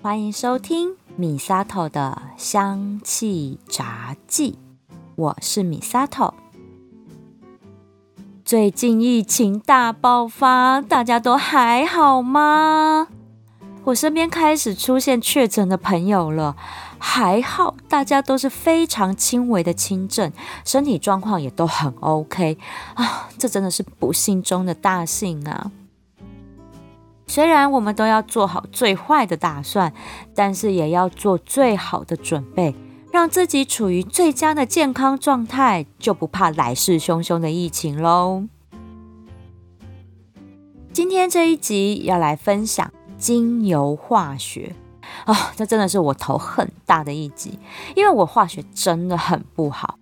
欢迎收听米沙头的香气杂记，我是米沙头。最近疫情大爆发，大家都还好吗？我身边开始出现确诊的朋友了，还好大家都是非常轻微的轻症，身体状况也都很 OK 啊，这真的是不幸中的大幸啊！虽然我们都要做好最坏的打算，但是也要做最好的准备，让自己处于最佳的健康状态，就不怕来势汹汹的疫情喽。今天这一集要来分享精油化学啊，这真的是我头很大的一集，因为我化学真的很不好。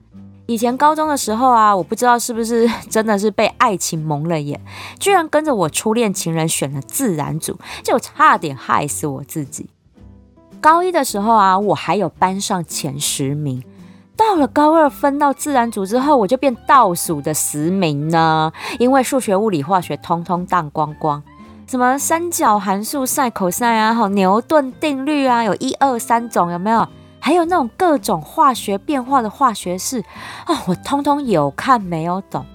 以前高中的时候啊，我不知道是不是 真的是被爱情蒙了眼，居然跟着我初恋情人选了自然组，就差点害死我自己。高一的时候啊，我还有班上前十名，到了高二分到自然组之后，我就变倒数的十名呢，因为数学、物理、化学通通荡光光，什么三角函数、赛口赛啊，好牛顿定律啊，有一二三种，有没有？还有那种各种化学变化的化学式啊，我通通有看没有懂。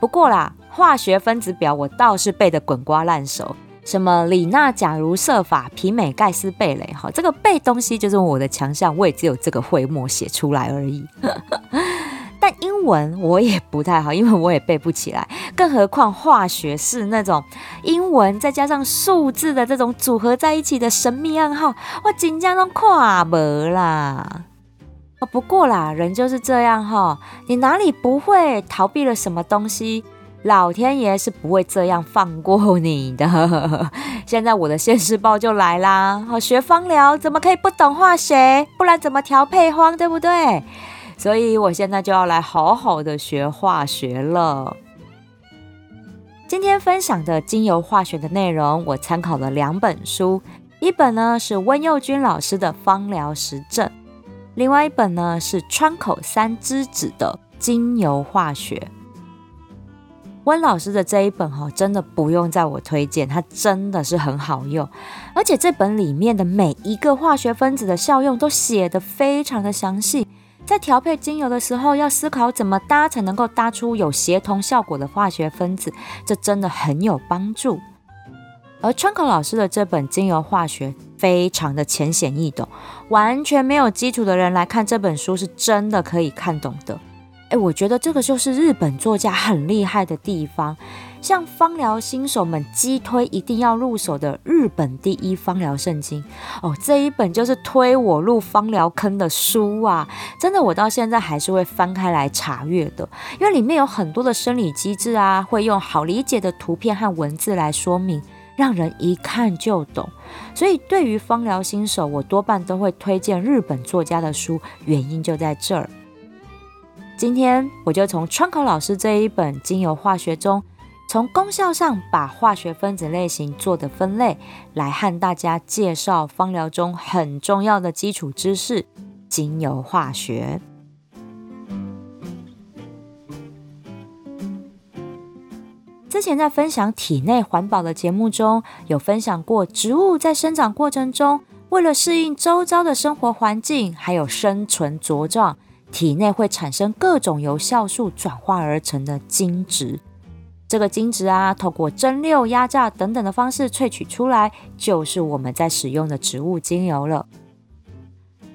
不过啦，化学分子表我倒是背得滚瓜烂熟，什么李娜假如设法、皮美盖斯贝雷，哈，这个背东西就是我的强项，我也只有这个会默写出来而已。但英文我也不太好，因为我也背不起来，更何况化学是那种英文再加上数字的这种组合在一起的神秘暗号，我紧张都跨不啦。哦，不过啦，人就是这样哈，你哪里不会逃避了什么东西，老天爷是不会这样放过你的。现在我的现世报就来啦，好学芳疗怎么可以不懂化学？不然怎么调配方，对不对？所以我现在就要来好好的学化学了。今天分享的精油化学的内容，我参考了两本书，一本呢是温佑君老师的《芳疗实证》，另外一本呢是川口三之子的《精油化学》。温老师的这一本哈，真的不用在我推荐，它真的是很好用，而且这本里面的每一个化学分子的效用都写得非常的详细。在调配精油的时候，要思考怎么搭才能够搭出有协同效果的化学分子，这真的很有帮助。而川口老师的这本精油化学非常的浅显易懂，完全没有基础的人来看这本书是真的可以看懂的。哎，我觉得这个就是日本作家很厉害的地方。像芳疗新手们激推一定要入手的日本第一芳疗圣经哦，这一本就是推我入芳疗坑的书啊！真的，我到现在还是会翻开来查阅的，因为里面有很多的生理机制啊，会用好理解的图片和文字来说明，让人一看就懂。所以，对于芳疗新手，我多半都会推荐日本作家的书，原因就在这儿。今天我就从川口老师这一本精油化学中。从功效上把化学分子类型做的分类，来和大家介绍芳疗中很重要的基础知识——精油化学。之前在分享体内环保的节目中有分享过，植物在生长过程中，为了适应周遭的生活环境，还有生存茁壮，体内会产生各种由酵素转化而成的精质。这个精质啊，透过蒸馏、压榨等等的方式萃取出来，就是我们在使用的植物精油了。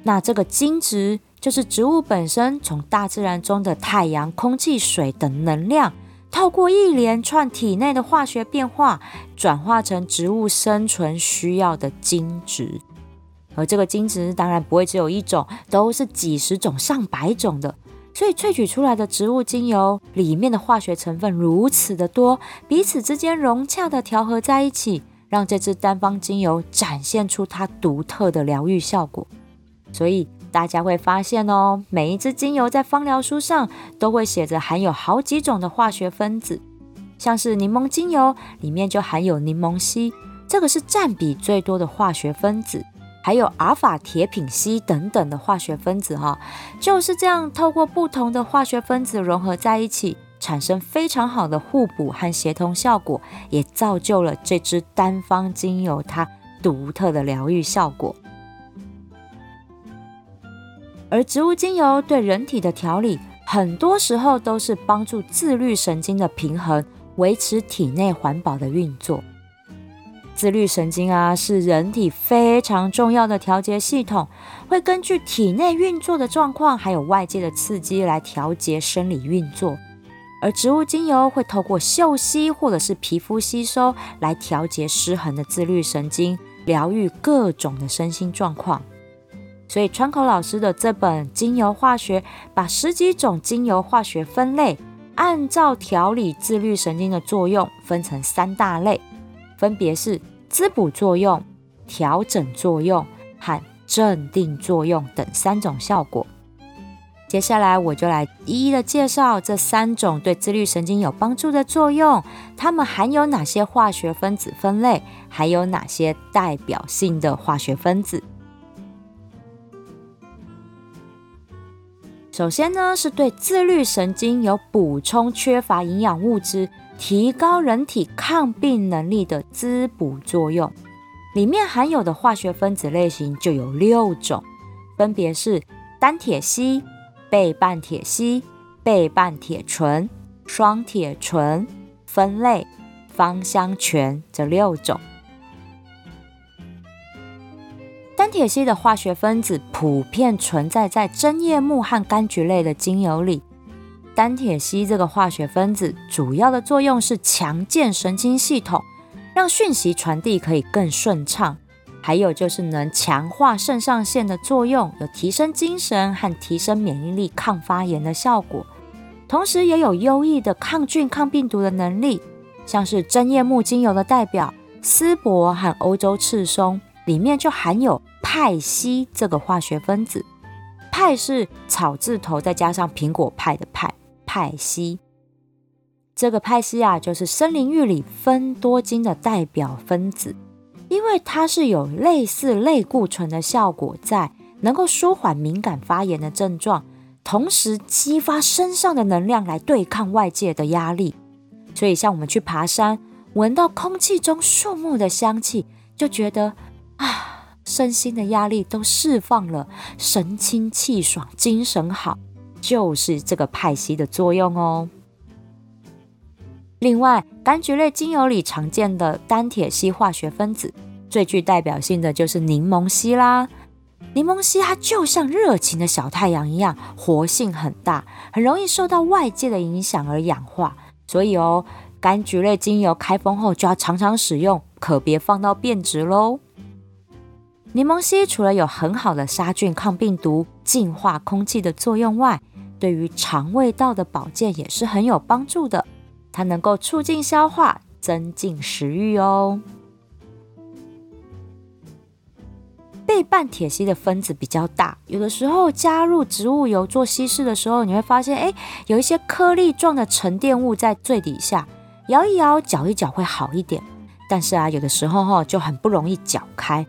那这个精质就是植物本身从大自然中的太阳、空气、水等能量，透过一连串体内的化学变化，转化成植物生存需要的精质。而这个精子当然不会只有一种，都是几十种、上百种的。所以萃取出来的植物精油里面的化学成分如此的多，彼此之间融洽的调和在一起，让这支单方精油展现出它独特的疗愈效果。所以大家会发现哦，每一支精油在芳疗书上都会写着含有好几种的化学分子，像是柠檬精油里面就含有柠檬烯，这个是占比最多的化学分子。还有阿尔法铁品烯等等的化学分子，哈，就是这样透过不同的化学分子融合在一起，产生非常好的互补和协同效果，也造就了这支单方精油它独特的疗愈效果。而植物精油对人体的调理，很多时候都是帮助自律神经的平衡，维持体内环保的运作。自律神经啊，是人体非常重要的调节系统，会根据体内运作的状况，还有外界的刺激来调节生理运作。而植物精油会透过嗅吸或者是皮肤吸收，来调节失衡的自律神经，疗愈各种的身心状况。所以，川口老师的这本《精油化学》把十几种精油化学分类，按照调理自律神经的作用分成三大类，分别是滋补作用、调整作用和镇定作用等三种效果。接下来，我就来一一的介绍这三种对自律神经有帮助的作用，它们含有哪些化学分子分类，还有哪些代表性的化学分子。首先呢，是对自律神经有补充缺乏营养物质、提高人体抗病能力的滋补作用。里面含有的化学分子类型就有六种，分别是单铁烯、倍半铁烯、倍半铁醇、双铁醇、酚类、芳香醛这六种。单铁烯的化学分子普遍存在在针叶木和柑橘类的精油里。单铁烯这个化学分子主要的作用是强健神经系统，让讯息传递可以更顺畅。还有就是能强化肾上腺的作用，有提升精神和提升免疫力、抗发炎的效果。同时也有优异的抗菌、抗病毒的能力。像是针叶木精油的代表丝柏和欧洲赤松，里面就含有。派烯这个化学分子，派是草字头再加上苹果派的派，派西。这个派西啊，就是森林浴里分多精的代表分子，因为它是有类似类固醇的效果，在能够舒缓敏感发炎的症状，同时激发身上的能量来对抗外界的压力。所以，像我们去爬山，闻到空气中树木的香气，就觉得啊。身心的压力都释放了，神清气爽，精神好，就是这个派烯的作用哦。另外，柑橘类精油里常见的单铁烯化学分子，最具代表性的就是柠檬烯啦。柠檬烯它就像热情的小太阳一样，活性很大，很容易受到外界的影响而氧化。所以哦，柑橘类精油开封后就要常常使用，可别放到变质喽。柠檬烯除了有很好的杀菌、抗病毒、净化空气的作用外，对于肠胃道的保健也是很有帮助的。它能够促进消化、增进食欲哦。倍半铁烯的分子比较大，有的时候加入植物油做稀释的时候，你会发现，哎，有一些颗粒状的沉淀物在最底下，摇一摇、搅一搅会好一点。但是啊，有的时候哈就很不容易搅开。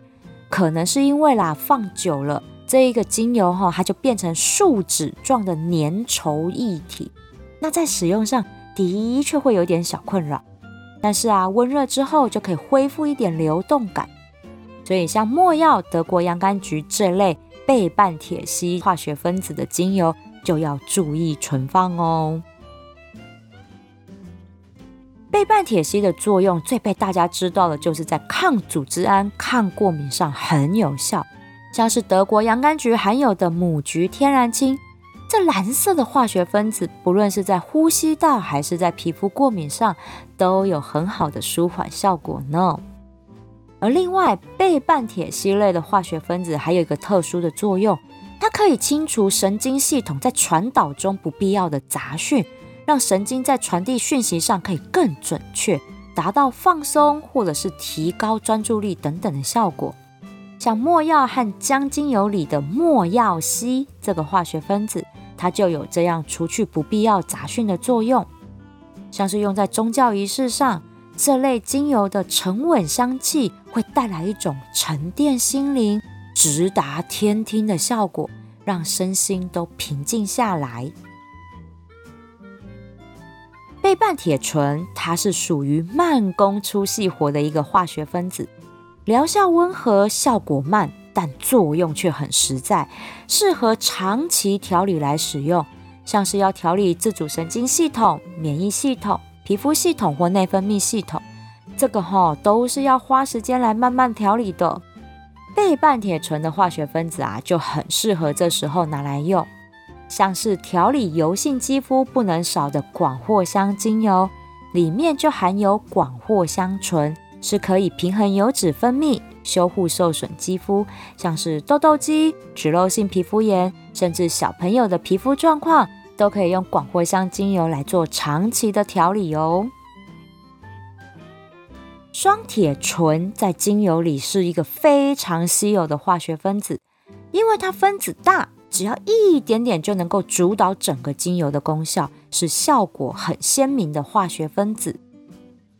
可能是因为啦，放久了这一个精油哈，它就变成树脂状的粘稠液体。那在使用上的确会有点小困扰，但是啊，温热之后就可以恢复一点流动感。所以像墨药、德国洋甘菊这类倍半铁烯化学分子的精油，就要注意存放哦。倍半铁烯的作用最被大家知道的，就是在抗组织胺、抗过敏上很有效。像是德国洋甘菊含有的母菊天然氢，这蓝色的化学分子，不论是在呼吸道还是在皮肤过敏上，都有很好的舒缓效果呢。而另外，倍半铁烯类的化学分子还有一个特殊的作用，它可以清除神经系统在传导中不必要的杂讯。让神经在传递讯息上可以更准确，达到放松或者是提高专注力等等的效果。像墨药和姜精油里的墨药烯这个化学分子，它就有这样除去不必要杂讯的作用。像是用在宗教仪式上，这类精油的沉稳香气会带来一种沉淀心灵、直达天听的效果，让身心都平静下来。倍半铁醇，它是属于慢工出细活的一个化学分子。疗效温和，效果慢，但作用却很实在，适合长期调理来使用。像是要调理自主神经系统、免疫系统、皮肤系统或内分泌系统，这个哈都是要花时间来慢慢调理的。倍半铁醇的化学分子啊，就很适合这时候拿来用。像是调理油性肌肤不能少的广藿香精油，里面就含有广藿香醇，是可以平衡油脂分泌、修护受损肌肤，像是痘痘肌、脂漏性皮肤炎，甚至小朋友的皮肤状况，都可以用广藿香精油来做长期的调理哦。双铁醇在精油里是一个非常稀有的化学分子，因为它分子大。只要一点点就能够主导整个精油的功效，是效果很鲜明的化学分子。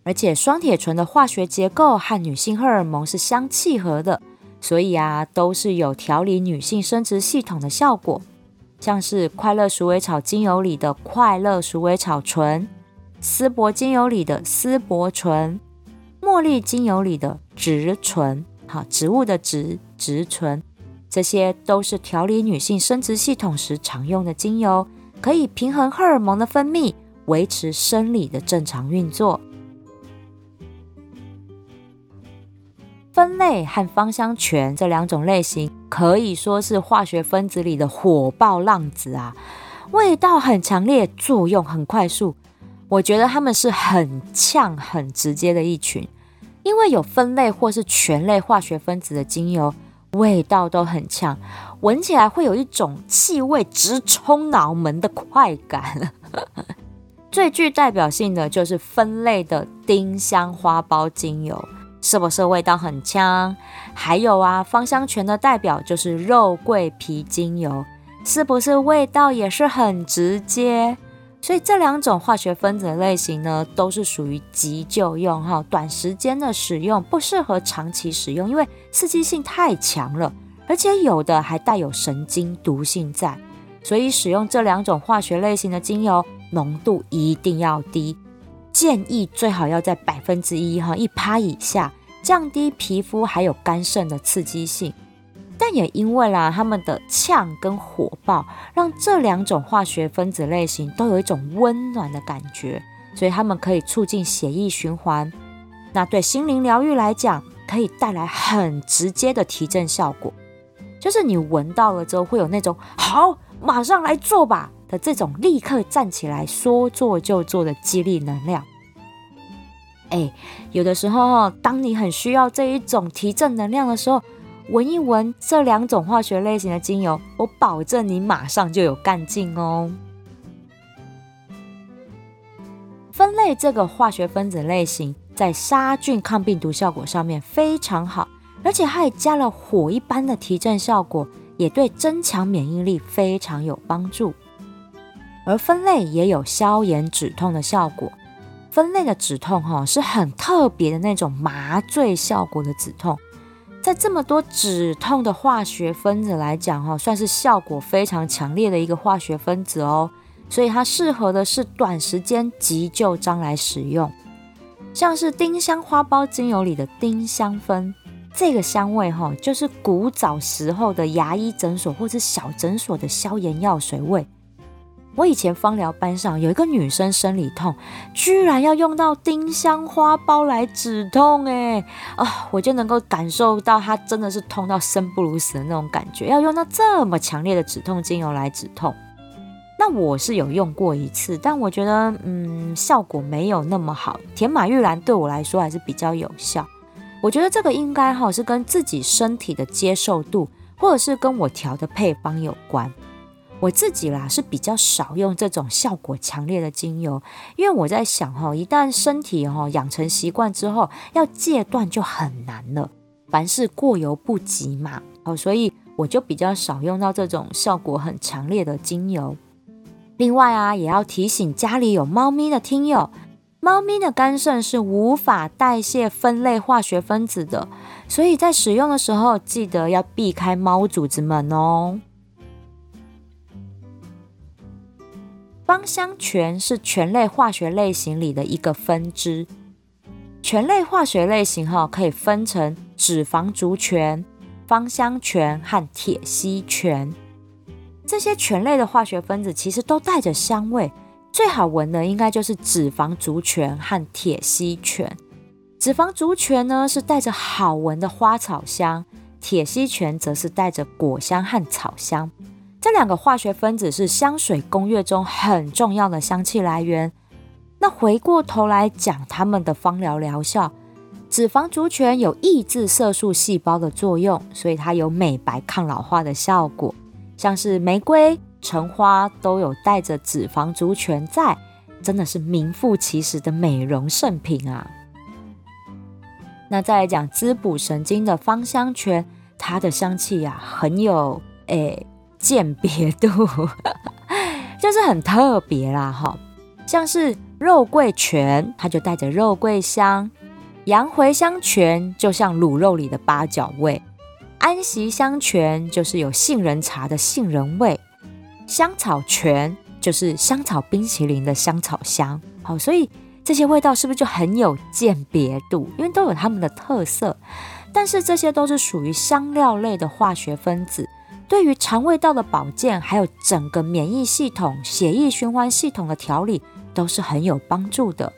而且双铁醇的化学结构和女性荷尔蒙是相契合的，所以啊，都是有调理女性生殖系统的效果。像是快乐鼠尾草精油里的快乐鼠尾草醇，丝柏精油里的丝柏醇，茉莉精油里的植醇，好，植物的植植醇。这些都是调理女性生殖系统时常用的精油，可以平衡荷尔蒙的分泌，维持生理的正常运作。酚类和芳香醛这两种类型可以说是化学分子里的火爆浪子啊，味道很强烈，作用很快速。我觉得它们是很呛、很直接的一群，因为有酚类或是醛类化学分子的精油。味道都很呛，闻起来会有一种气味直冲脑门的快感。最具代表性的就是分类的丁香花苞精油，是不是味道很呛？还有啊，芳香醛的代表就是肉桂皮精油，是不是味道也是很直接？所以这两种化学分子类型呢，都是属于急救用哈，短时间的使用不适合长期使用，因为刺激性太强了，而且有的还带有神经毒性在，所以使用这两种化学类型的精油浓度一定要低，建议最好要在百分之一哈一趴以下，降低皮肤还有肝肾的刺激性。但也因为啦，它们的呛跟火爆，让这两种化学分子类型都有一种温暖的感觉，所以它们可以促进血液循环。那对心灵疗愈来讲，可以带来很直接的提振效果，就是你闻到了之后，会有那种好，马上来做吧的这种立刻站起来说做就做的激励能量。哎，有的时候，当你很需要这一种提振能量的时候。闻一闻这两种化学类型的精油，我保证你马上就有干劲哦。分类这个化学分子类型在杀菌抗病毒效果上面非常好，而且还加了火一般的提振效果，也对增强免疫力非常有帮助。而分类也有消炎止痛的效果，分类的止痛哈是很特别的那种麻醉效果的止痛。在这么多止痛的化学分子来讲，哈，算是效果非常强烈的一个化学分子哦。所以它适合的是短时间急救章来使用，像是丁香花苞精油里的丁香酚，这个香味哈，就是古早时候的牙医诊所或者小诊所的消炎药水味。我以前芳疗班上有一个女生生理痛，居然要用到丁香花苞来止痛，哎啊，我就能够感受到她真的是痛到生不如死的那种感觉，要用到这么强烈的止痛精油来止痛。那我是有用过一次，但我觉得嗯效果没有那么好。甜马玉兰对我来说还是比较有效。我觉得这个应该哈是跟自己身体的接受度，或者是跟我调的配方有关。我自己啦是比较少用这种效果强烈的精油，因为我在想哈，一旦身体哈养成习惯之后，要戒断就很难了。凡事过犹不及嘛，哦，所以我就比较少用到这种效果很强烈的精油。另外啊，也要提醒家里有猫咪的听友，猫咪的肝肾是无法代谢分类化学分子的，所以在使用的时候记得要避开猫主子们哦。芳香醛是醛类化学类型里的一个分支。醛类化学类型哈可以分成脂肪族醛、芳香醛和铁烯醛。这些醛类的化学分子其实都带着香味，最好闻的应该就是脂肪族醛和铁烯醛。脂肪族醛呢是带着好闻的花草香，铁烯醛则是带着果香和草香。这两个化学分子是香水工业中很重要的香气来源。那回过头来讲它们的芳疗疗效，脂肪族醛有抑制色素细胞的作用，所以它有美白抗老化的效果。像是玫瑰、橙花都有带着脂肪族醛在，真的是名副其实的美容圣品啊。那再来讲滋补神经的芳香醛，它的香气呀很有诶。鉴别度 就是很特别啦，哈，像是肉桂醛，它就带着肉桂香；洋茴香醛就像卤肉里的八角味；安息香醛就是有杏仁茶的杏仁味；香草醛就是香草冰淇淋的香草香。好，所以这些味道是不是就很有鉴别度？因为都有它们的特色，但是这些都是属于香料类的化学分子。对于肠胃道的保健，还有整个免疫系统、血液循环系统的调理，都是很有帮助的。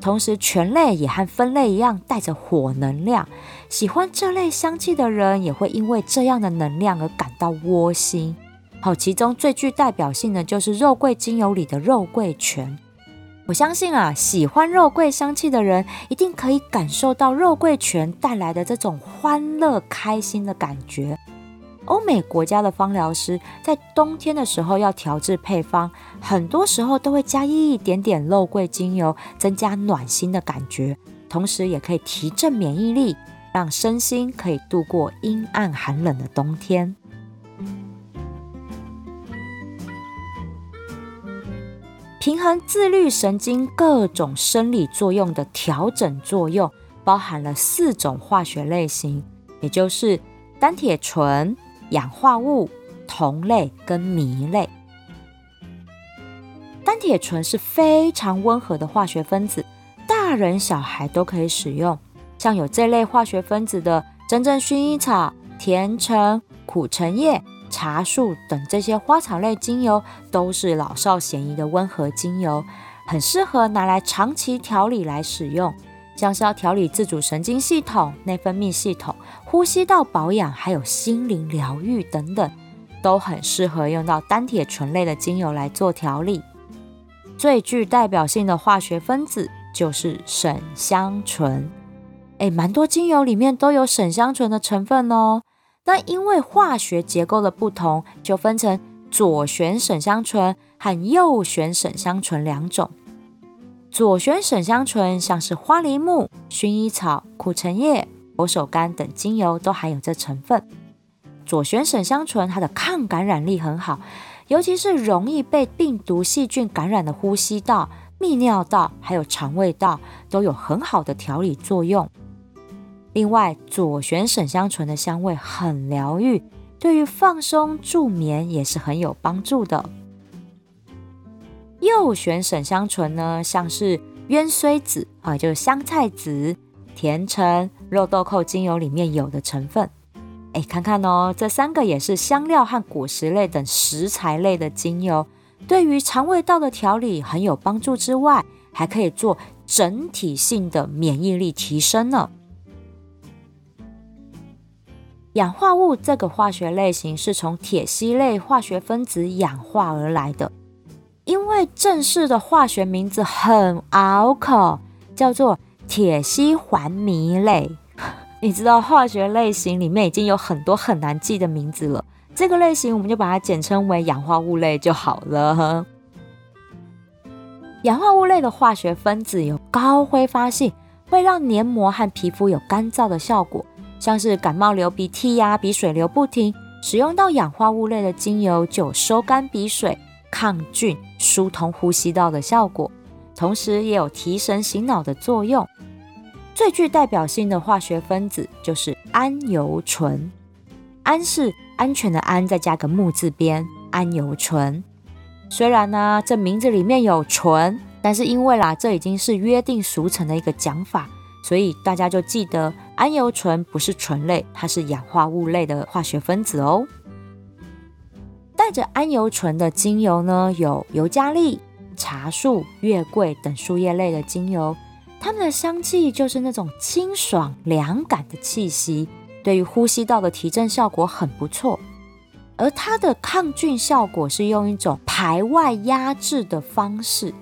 同时，醛类也和酚类一样，带着火能量。喜欢这类香气的人，也会因为这样的能量而感到窝心。好，其中最具代表性的就是肉桂精油里的肉桂醛。我相信啊，喜欢肉桂香气的人，一定可以感受到肉桂醛带来的这种欢乐、开心的感觉。欧美国家的芳疗师在冬天的时候要调制配方，很多时候都会加一点点肉桂精油，增加暖心的感觉，同时也可以提振免疫力，让身心可以度过阴暗寒冷的冬天。平衡自律神经各种生理作用的调整作用，包含了四种化学类型，也就是单铁醇。氧化物、酮类跟醚类，单铁醇是非常温和的化学分子，大人小孩都可以使用。像有这类化学分子的真正薰衣草、甜橙、苦橙叶、茶树等这些花草类精油，都是老少咸宜的温和精油，很适合拿来长期调理来使用。像是要调理自主神经系统、内分泌系统、呼吸道保养，还有心灵疗愈等等，都很适合用到单铁醇类的精油来做调理。最具代表性的化学分子就是沈香醇。诶，蛮多精油里面都有沈香醇的成分哦。那因为化学结构的不同，就分成左旋沈香醇和右旋沈香醇两种。左旋沈香醇像是花梨木、薰衣草、苦橙叶、佛手柑等精油都含有这成分。左旋沈香醇它的抗感染力很好，尤其是容易被病毒细菌感染的呼吸道、泌尿道还有肠胃道都有很好的调理作用。另外，左旋沈香醇的香味很疗愈，对于放松助眠也是很有帮助的。右旋沈香醇呢，像是鸢荽子啊，就是香菜籽、甜橙、肉豆蔻精油里面有的成分。哎，看看哦，这三个也是香料和果实类等食材类的精油，对于肠胃道的调理很有帮助之外，还可以做整体性的免疫力提升呢。氧化物这个化学类型是从铁烯类化学分子氧化而来的。因为正式的化学名字很拗口，叫做铁烯环醚类。你知道化学类型里面已经有很多很难记的名字了，这个类型我们就把它简称为氧化物类就好了。氧化物类的化学分子有高挥发性，会让黏膜和皮肤有干燥的效果，像是感冒流鼻涕呀、鼻水流不停，使用到氧化物类的精油就收干鼻水。抗菌、疏通呼吸道的效果，同时也有提神醒脑的作用。最具代表性的化学分子就是桉油醇。安是安全的安，再加个木字边，安油醇。虽然呢，这名字里面有醇，但是因为啦，这已经是约定俗成的一个讲法，所以大家就记得安油醇不是醇类，它是氧化物类的化学分子哦。带着桉油醇的精油呢，有尤加利、茶树、月桂等树叶类的精油，它们的香气就是那种清爽凉感的气息，对于呼吸道的提振效果很不错。而它的抗菌效果是用一种排外压制的方式。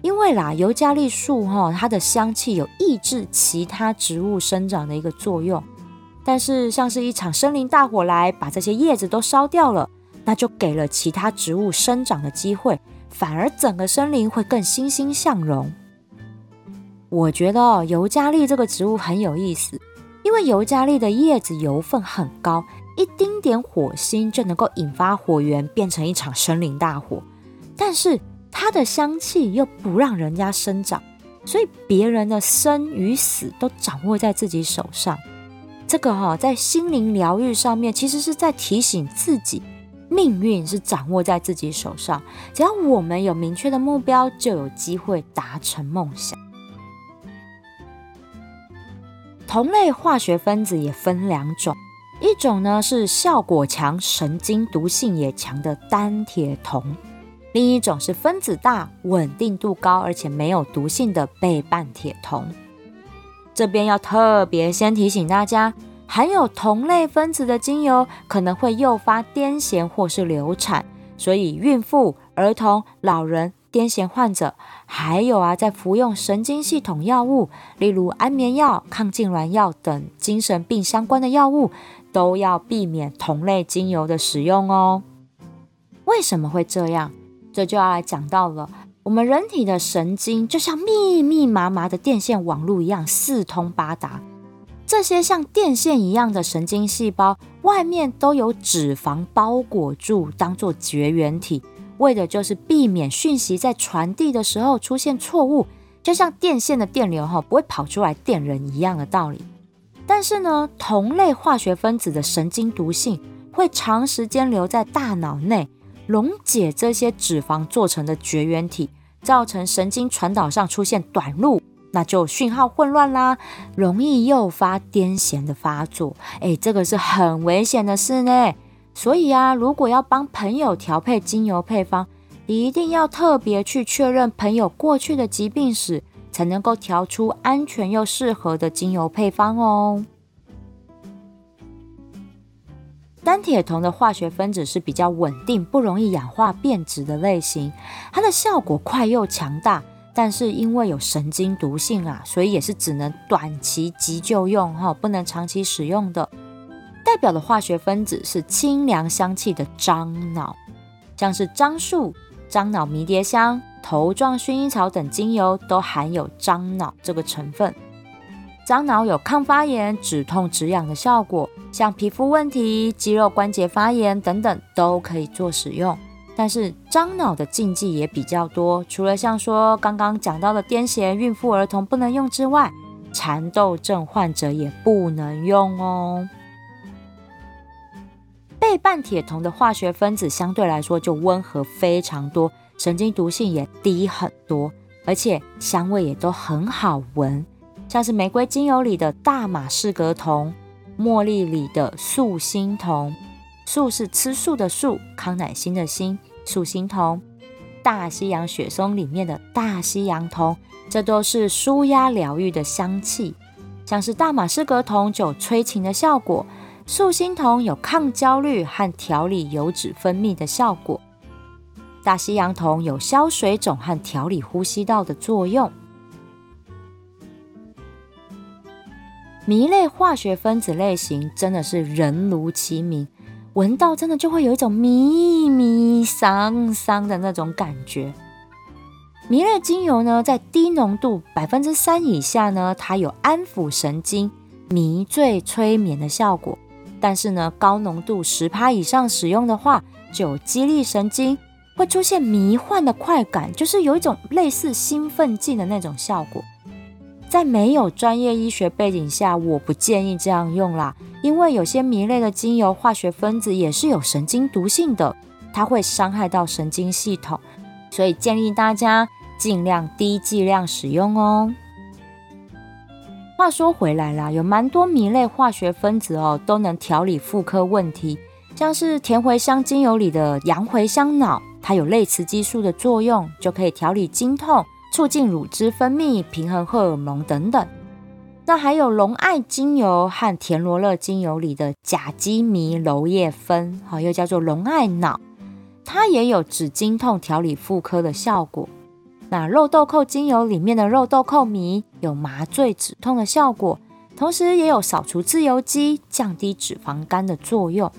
因为啦，尤加利树哈，它的香气有抑制其他植物生长的一个作用。但是，像是一场森林大火来把这些叶子都烧掉了，那就给了其他植物生长的机会，反而整个森林会更欣欣向荣。我觉得尤加利这个植物很有意思，因为尤加利的叶子油分很高，一丁点火星就能够引发火源，变成一场森林大火。但是，它的香气又不让人家生长，所以别人的生与死都掌握在自己手上。这个哈，在心灵疗愈上面，其实是在提醒自己，命运是掌握在自己手上。只要我们有明确的目标，就有机会达成梦想。同类化学分子也分两种，一种呢是效果强、神经毒性也强的单铁酮。另一种是分子大、稳定度高，而且没有毒性的倍半铁酮。这边要特别先提醒大家，含有同类分子的精油可能会诱发癫痫或是流产，所以孕妇、儿童、老人、癫痫患者，还有啊，在服用神经系统药物，例如安眠药、抗痉挛药等精神病相关的药物，都要避免同类精油的使用哦。为什么会这样？这就要来讲到了，我们人体的神经就像密密麻麻的电线网络一样四通八达，这些像电线一样的神经细胞外面都有脂肪包裹住，当做绝缘体，为的就是避免讯息在传递的时候出现错误，就像电线的电流哈不会跑出来电人一样的道理。但是呢，同类化学分子的神经毒性会长时间留在大脑内。溶解这些脂肪做成的绝缘体，造成神经传导上出现短路，那就讯号混乱啦，容易诱发癫痫的发作。哎，这个是很危险的事呢。所以啊，如果要帮朋友调配精油配方，一定要特别去确认朋友过去的疾病史，才能够调出安全又适合的精油配方哦。单铁酮的化学分子是比较稳定、不容易氧化变质的类型，它的效果快又强大，但是因为有神经毒性啊，所以也是只能短期急救用哈，不能长期使用的。代表的化学分子是清凉香气的樟脑，像是樟树、樟脑迷迭香、头状薰衣草等精油都含有樟脑这个成分。樟脑有抗发炎、止痛、止痒的效果，像皮肤问题、肌肉关节发炎等等都可以做使用。但是樟脑的禁忌也比较多，除了像说刚刚讲到的癫痫、孕妇、儿童不能用之外，蚕豆症患者也不能用哦。倍半铁酮的化学分子相对来说就温和非常多，神经毒性也低很多，而且香味也都很好闻。像是玫瑰精油里的大马士革酮，茉莉里的素心酮，素是吃素的素，康乃馨的馨，素心酮，大西洋雪松里面的大西洋酮，这都是舒压疗愈的香气。像是大马士革酮就有催情的效果，素心酮有抗焦虑和调理油脂分泌的效果，大西洋酮有消水肿和调理呼吸道的作用。醚类化学分子类型真的是人如其名，闻到真的就会有一种迷迷桑桑的那种感觉。迷类精油呢，在低浓度百分之三以下呢，它有安抚神经、迷醉、催眠的效果；但是呢，高浓度十趴以上使用的话，就有激励神经，会出现迷幻的快感，就是有一种类似兴奋剂的那种效果。在没有专业医学背景下，我不建议这样用啦，因为有些醚类的精油化学分子也是有神经毒性的，它会伤害到神经系统，所以建议大家尽量低剂量使用哦。话说回来啦，有蛮多醚类化学分子哦，都能调理妇科问题，像是甜茴香精油里的洋茴香脑，它有类雌激素的作用，就可以调理经痛、促进乳汁分泌、平衡荷尔蒙等等。那还有龙艾精油和田螺乐精油里的甲基醚柔叶酚，好，又叫做龙艾脑，它也有止经痛、调理妇科的效果。那肉豆蔻精油里面的肉豆蔻醚有麻醉止痛的效果，同时也有扫除自由基、降低脂肪肝的作用。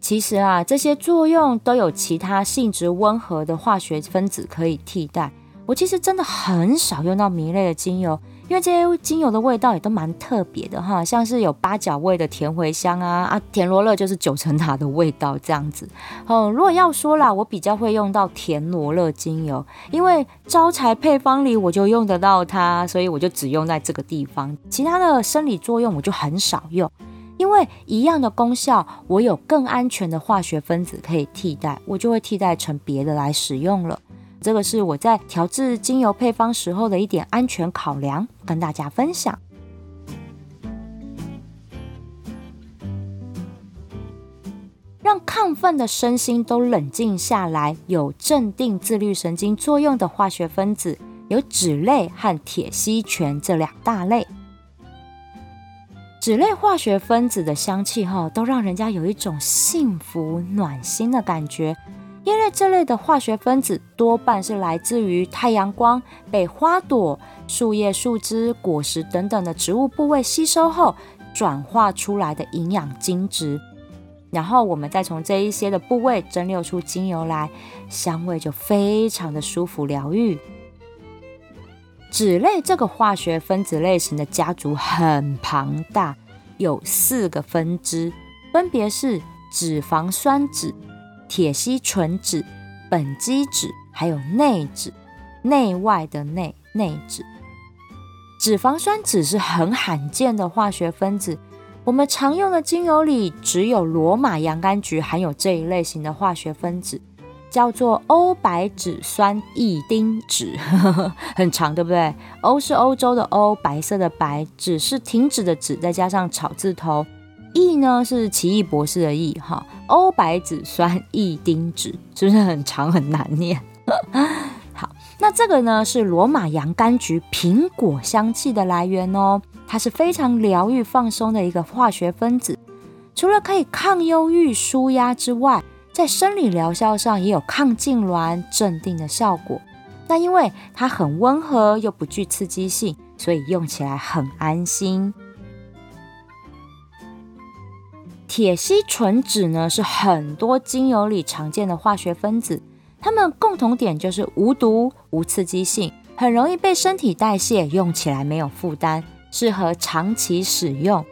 其实啊，这些作用都有其他性质温和的化学分子可以替代。我其实真的很少用到醚类的精油。因为这些精油的味道也都蛮特别的哈，像是有八角味的甜茴香啊啊，田螺乐就是九层塔的味道这样子。哦，如果要说啦，我比较会用到田螺乐精油，因为招财配方里我就用得到它，所以我就只用在这个地方。其他的生理作用我就很少用，因为一样的功效，我有更安全的化学分子可以替代，我就会替代成别的来使用了。这个是我在调制精油配方时候的一点安全考量，跟大家分享。让亢奋的身心都冷静下来，有镇定自律神经作用的化学分子有脂类和铁烯醛这两大类。脂类化学分子的香气哈，都让人家有一种幸福暖心的感觉。因为这类的化学分子多半是来自于太阳光被花朵、树叶、树枝、果实等等的植物部位吸收后转化出来的营养精质，然后我们再从这一些的部位蒸馏出精油来，香味就非常的舒服疗愈。脂类这个化学分子类型的家族很庞大，有四个分支，分别是脂肪酸酯。铁烯醇酯、苯基酯，还有内酯，内外的内内酯。脂肪酸酯是很罕见的化学分子，我们常用的精油里只有罗马洋甘菊含有这一类型的化学分子，叫做欧白芷酸异丁酯，很长，对不对？欧是欧洲的欧，白色的白，酯是停止的止，再加上草字头。异呢是奇异博士的异哈，欧白芷酸异丁酯是不是很长很难念？好，那这个呢是罗马洋甘菊苹果香气的来源哦，它是非常疗愈放松的一个化学分子，除了可以抗忧郁舒压之外，在生理疗效上也有抗痉挛镇定的效果。那因为它很温和又不具刺激性，所以用起来很安心。铁烯醇酯呢是很多精油里常见的化学分子，它们共同点就是无毒、无刺激性，很容易被身体代谢，用起来没有负担，适合长期使用。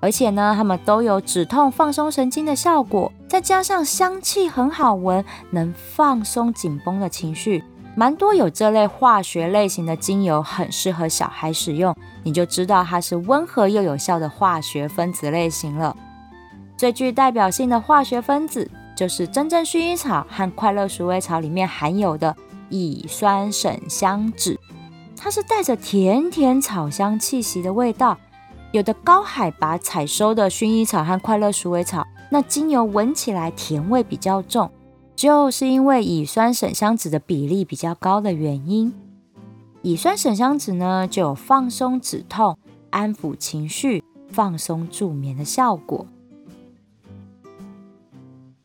而且呢，它们都有止痛、放松神经的效果，再加上香气很好闻，能放松紧绷的情绪。蛮多有这类化学类型的精油很适合小孩使用，你就知道它是温和又有效的化学分子类型了。最具代表性的化学分子就是真正薰衣草和快乐鼠尾草里面含有的乙酸沈香酯，它是带着甜甜草香气息的味道。有的高海拔采收的薰衣草和快乐鼠尾草，那精油闻起来甜味比较重，就是因为乙酸沈香酯的比例比较高的原因。乙酸沈香酯呢，就有放松止痛、安抚情绪、放松助眠的效果。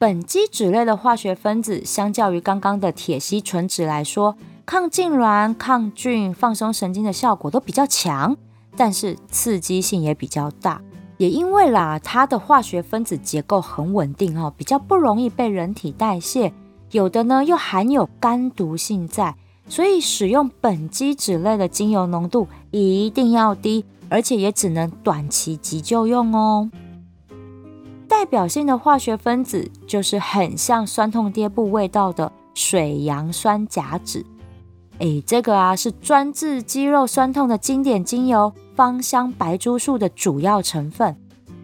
苯基酯类的化学分子，相较于刚刚的铁烯醇酯来说，抗痉挛、抗菌、放松神经的效果都比较强，但是刺激性也比较大。也因为啦，它的化学分子结构很稳定哦，比较不容易被人体代谢。有的呢又含有肝毒性在，所以使用苯基酯类的精油浓度一定要低，而且也只能短期急救用哦。代表性的化学分子就是很像酸痛跌部味道的水杨酸甲酯。哎，这个啊是专治肌肉酸痛的经典精油芳香白珠树的主要成分。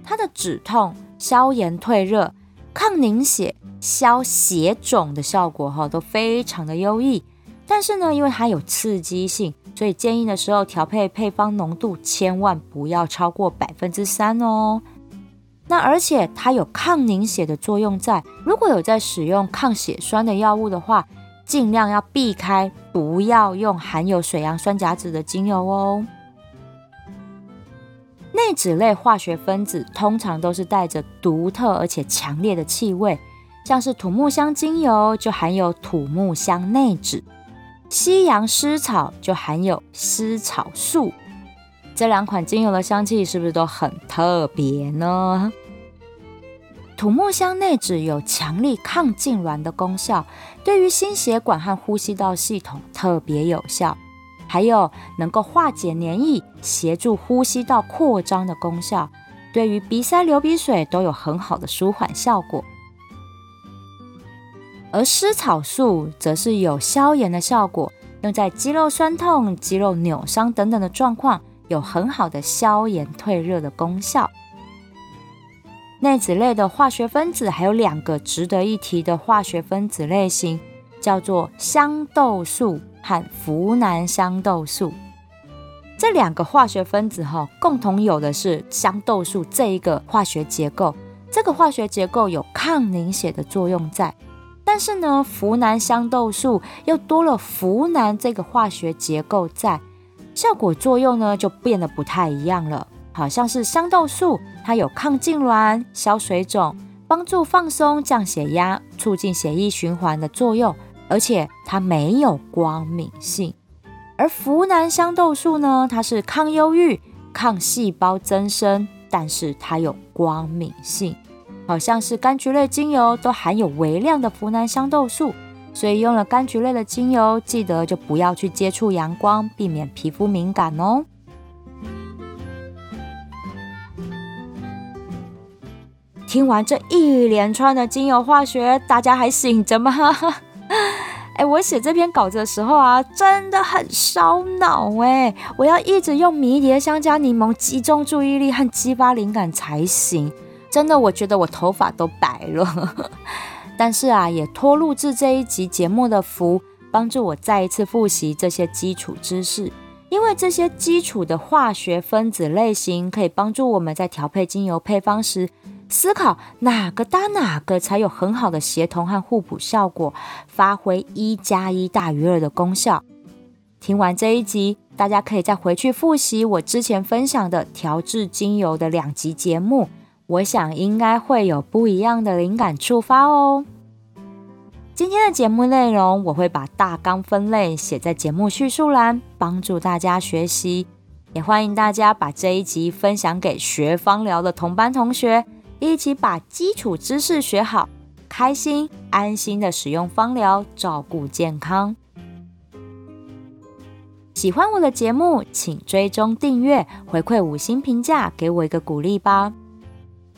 它的止痛、消炎、退热、抗凝血、消血肿的效果哈都非常的优异。但是呢，因为它有刺激性，所以建议的时候调配配方浓度千万不要超过百分之三哦。那而且它有抗凝血的作用在，如果有在使用抗血栓的药物的话，尽量要避开，不要用含有水杨酸甲酯的精油哦。内酯类化学分子通常都是带着独特而且强烈的气味，像是土木香精油就含有土木香内酯。西洋湿草就含有湿草素，这两款精油的香气是不是都很特别呢？土木香内酯有强力抗痉挛的功效，对于心血管和呼吸道系统特别有效，还有能够化解黏液、协助呼吸道扩张的功效，对于鼻塞、流鼻水都有很好的舒缓效果。而湿草素则是有消炎的效果，用在肌肉酸痛、肌肉扭伤等等的状况，有很好的消炎退热的功效。内酯类的化学分子还有两个值得一提的化学分子类型，叫做香豆素和呋喃香豆素。这两个化学分子哈，共同有的是香豆素这一个化学结构，这个化学结构有抗凝血的作用在。但是呢，呋喃香豆素又多了呋喃这个化学结构在，效果作用呢就变得不太一样了。好像是香豆素，它有抗痉挛、消水肿、帮助放松、降血压、促进血液循环的作用，而且它没有光敏性。而呋喃香豆素呢，它是抗忧郁、抗细胞增生，但是它有光敏性。好像是柑橘类精油都含有微量的呋喃香豆素，所以用了柑橘类的精油，记得就不要去接触阳光，避免皮肤敏感哦。听完这一连串的精油化学，大家还醒着吗？哎，我写这篇稿子的时候啊，真的很烧脑哎，我要一直用迷迭香加柠檬集中注意力和激发灵感才行。真的，我觉得我头发都白了，但是啊，也托录制这一集节目的福，帮助我再一次复习这些基础知识。因为这些基础的化学分子类型，可以帮助我们在调配精油配方时，思考哪个搭哪个才有很好的协同和互补效果，发挥一加一大于二的功效。听完这一集，大家可以再回去复习我之前分享的调制精油的两集节目。我想应该会有不一样的灵感触发哦。今天的节目内容，我会把大纲分类写在节目叙述栏，帮助大家学习。也欢迎大家把这一集分享给学芳疗的同班同学，一起把基础知识学好，开心安心的使用芳疗，照顾健康。喜欢我的节目，请追踪订阅，回馈五星评价，给我一个鼓励吧。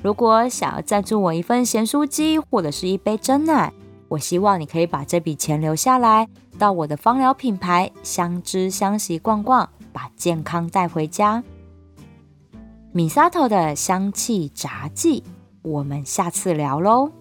如果想要赞助我一份咸酥鸡或者是一杯真奶，我希望你可以把这笔钱留下来，到我的芳疗品牌相知相惜逛逛，把健康带回家。米萨头的香气杂技，我们下次聊喽。